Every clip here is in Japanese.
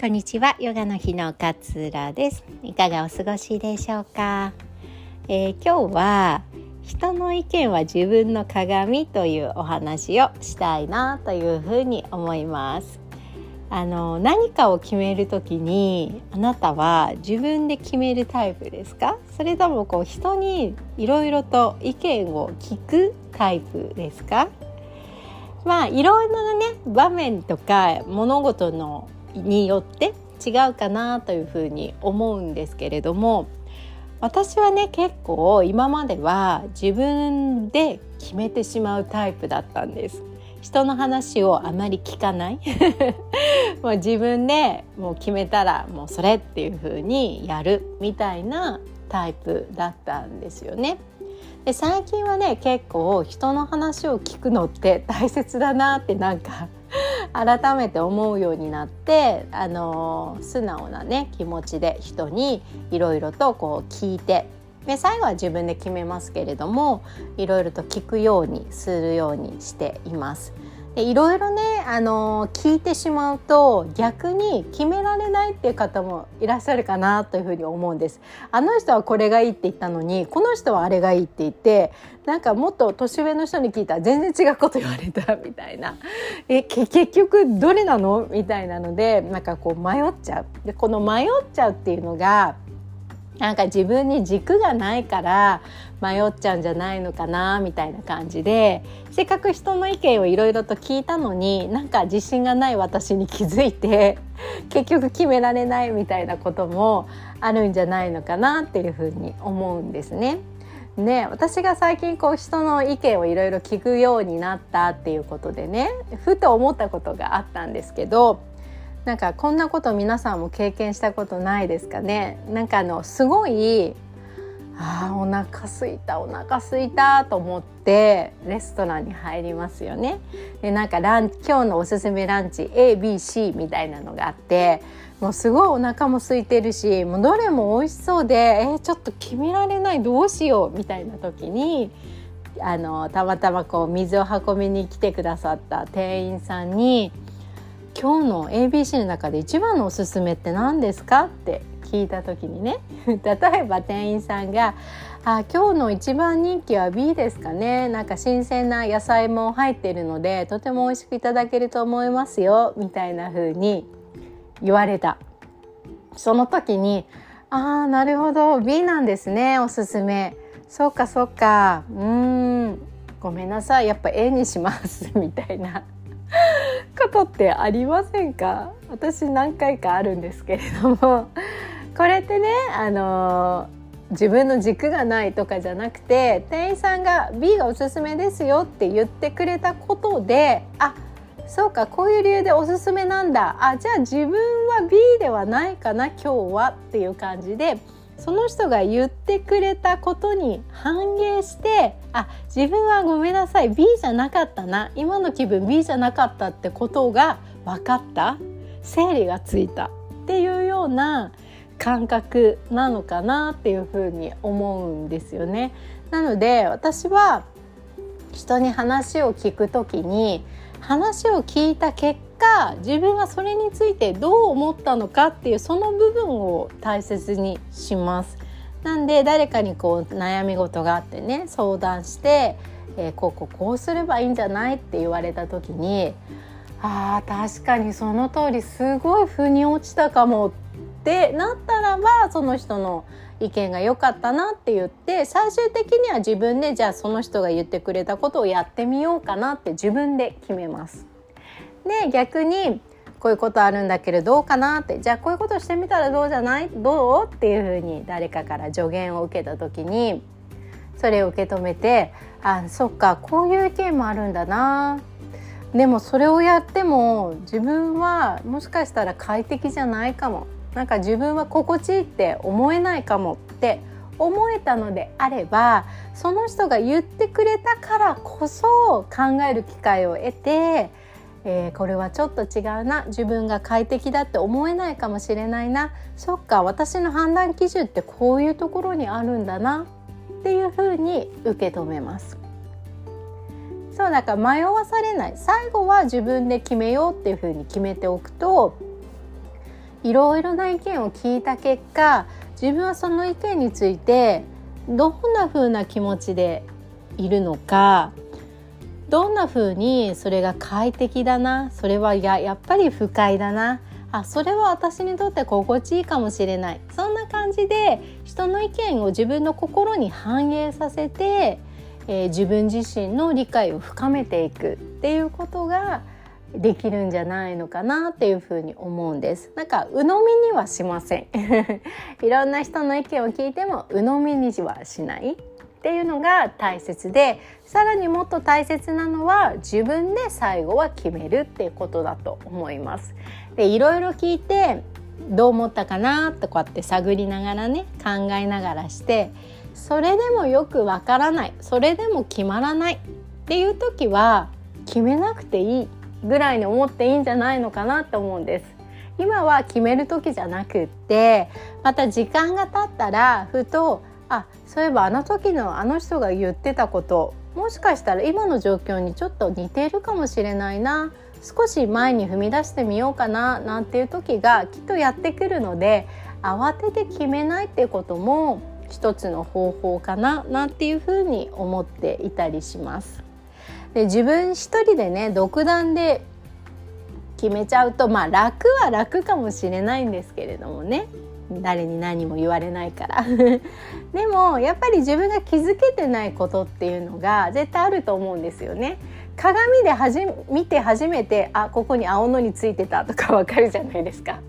こんにちは。ヨガの日の勝浦です。いかがお過ごしでしょうか、えー、今日は人の意見は自分の鏡というお話をしたいなというふうに思います。あの何かを決めるときにあなたは自分で決めるタイプですか？それともこう人にいろいろと意見を聞くタイプですか？まあいろいろなね場面とか物事のによって違うかなというふうに思うんですけれども私はね結構今までは自分で決めてしまうタイプだったんです人の話をあまり聞かない もう自分でもう決めたらもうそれっていう風にやるみたいなタイプだったんですよね。で最近はね結構人の話を聞くのって大切だなってなんか改めて思うようになってあの素直なね気持ちで人にいろいろとこう聞いてで最後は自分で決めますけれどもいろいろと聞くようにするようにしています。でいろいろね、あの聞いてしまうと逆に決められないっていう方もいらっしゃるかなというふうに思うんです。あの人はこれがいいって言ったのにこの人はあれがいいって言ってなんかもっと年上の人に聞いたら全然違うこと言われたみたいなえ結局どれなの？みたいなのでなんかこう迷っちゃう。でこの迷っちゃうっていうのがなんか自分に軸がないから迷っちゃうんじゃないのかなみたいな感じでせっかく人の意見をいろいろと聞いたのになんか自信がない私に気づいて 結局決められないみたいなこともあるんじゃないのかなっていうふうに思うんですね。ね、私が最近こう人の意見をいろいろ聞くようになったっていうことでねふと思ったことがあったんですけどなんかこんなこと皆さんも経験したことないですかね？なんかあのすごいあお腹すいたお腹すいたと思ってレストランに入りますよね。でなんかラン今日のおすすめランチ ABC みたいなのがあってもうすごいお腹も空いてるしもうどれも美味しそうでえー、ちょっと決められないどうしようみたいな時にあのたまたまこう水を運びに来てくださった店員さんに「今日の ABC の中で一番のおすすめって何ですか?」って聞いた時にね。例えば店員さんが「あ今日の一番人気は B ですかね。なんか新鮮な野菜も入ってるのでとても美味しくいただけると思いますよ」みたいな風に言われた。その時に「ああなるほど。B なんですねおすすめ」そうかそうか。うーん。ごめんなさい。やっぱ A にします。みたいな。ことってありませんか？私何回かあるんですけれども。これってねあの自分の軸がないとかじゃなくて店員さんが B がおすすめですよって言ってくれたことであそうかこういう理由でおすすめなんだ。あじゃあ自分は B ではないかな今日はっていう感じで。その人が言ってくれたことに反映してあ自分はごめんなさい B じゃなかったな今の気分 B じゃなかったってことが分かった整理がついたっていうような感覚なのかなっていうふうに思うんですよね。なので私は人に話を聞くときに話を聞いた結果自分はそれについてどう思ったのかっていうその部分を大切にします。なんで誰かにこう悩み事があってね相談して、えー、こうこうこうすればいいんじゃないって言われた時にあー確かにその通りすごい腑に落ちたかもってなったらばその人の意見が良かったなって言って最終的には自分でじゃあその人が言ってくれたことをやってみようかなって自分で決めます。で逆にこういうことあるんだけどどうかなって。じゃあこういうことしてみたらどうじゃない？どう？っていうふうに誰かから助言を受けた時にそれを受け止めてあそっかこういう意見もあるんだな。でもそれをやっても自分はもしかしたら快適じゃないかも。なんか自分は心地いいって思えないかもって思えたのであればその人が言ってくれたからこそ考える機会を得てえー、これはちょっと違うな。自分が快適だって思えないかもしれないな。そっか私の判断基準ってこういうところにあるんだなっていうふうに受け止めます。そうだから迷わされない。最後は自分で決めようっていうふうに決めておくといろいろな意見を聞いた結果自分はその意見についてどんな風な気持ちでいるのかどんな風にそれが快適だな？それはややっぱり不快だな？あそれは私にとって心地いいかもしれない。そんな感じで人の意見を自分の心に反映させて、えー、自分自身の理解を深めていく。っていうことができるんじゃないのかな？っていうふうに思うんです。なんか鵜呑みにはしません。いろんな人の意見を聞いても鵜呑みにはしない。っていうのが大切でさらにもっと大切なのは自分で最後は決めるっていうことだと思います。でいろいろ聞いてどう思ったかなとこうやって探りながらね考えながらしてそれでもよくわからないそれでも決まらないっていう時は決めなくていいぐらいに思っていいんじゃないのかなと思うんです。今は決める時じゃなくってまた時間が経ったらふとあそういえばあの時のあの人が言ってたこともしかしたら今の状況にちょっと似ているかもしれないな少し前に踏み出してみようかななんていう時がきっとやってくるので慌てて決めないってことも一つの方法かななんていうふうに思っていたりします。で自分一人でね独断で決めちゃうとまあ楽は楽かもしれないんですけれどもね誰に何も言われないから。でもやっぱり自分が気づけてないことっていうのが絶対あると思うんですよね。鏡ではじ見て初めてあここに青のりついてたとか わかるじゃないですか。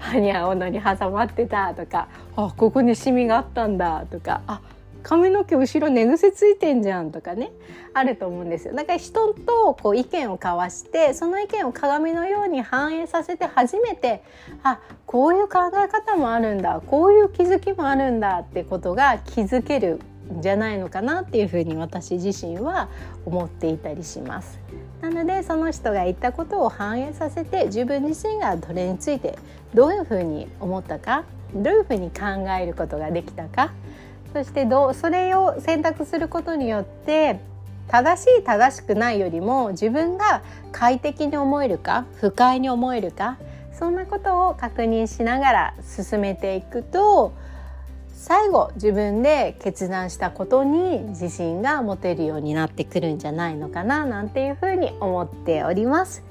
歯に青のり挟まってたとかあここにシミがあったんだとかあ髪の毛後ろ寝癖ついてんじゃんとかねあると思うんですよだから人とこう意見を交わしてその意見を鏡のように反映させて初めてあこういう考え方もあるんだこういう気づきもあるんだってことが気づけるんじゃないのかなっていうふうに私自身は思っていたりします。なのでその人が言ったことを反映させて自分自身がどれについてどういうふうに思ったかどういうふうに考えることができたかそしてどうそれを選択することによって正しい正しくないよりも自分が快適に思えるか不快に思えるかそんなことを確認しながら進めていくと最後自分で決断したことに自信が持てるようになってくるんじゃないのかななんていうふうに思っております。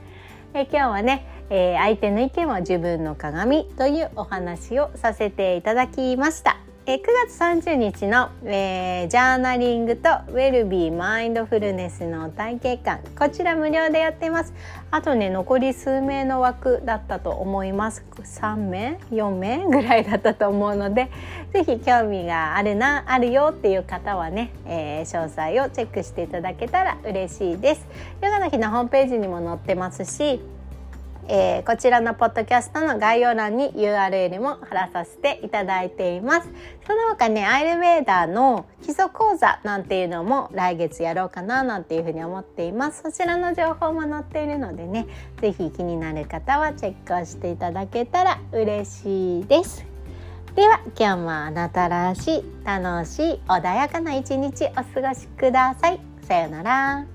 え今日はね、えー、相手の意見は自分の鏡というお話をさせていただきました。え9月30日の、えー、ジャーナリングとウェルビーマインドフルネスの体験館こちら無料でやってます。あとね残り数名の枠だったと思います。3名？4名ぐらいだったと思うので是非興味があるなあるよっていう方はね、えー、詳細をチェックしていただけたら嬉しいです。ヨガの日のホームページにも載ってますしえー、こちらのポッドキャストの概要欄に URL も貼らさせていただいています。その他ねアイルベーダーの基礎講座なんていうのも来月やろうかななんていうふうに思っています。そちらの情報も載っているのでね是非気になる方はチェックをしていただけたら嬉しいです。では今日もあなたらしい楽しい穏やかな一日お過ごしください。さようなら。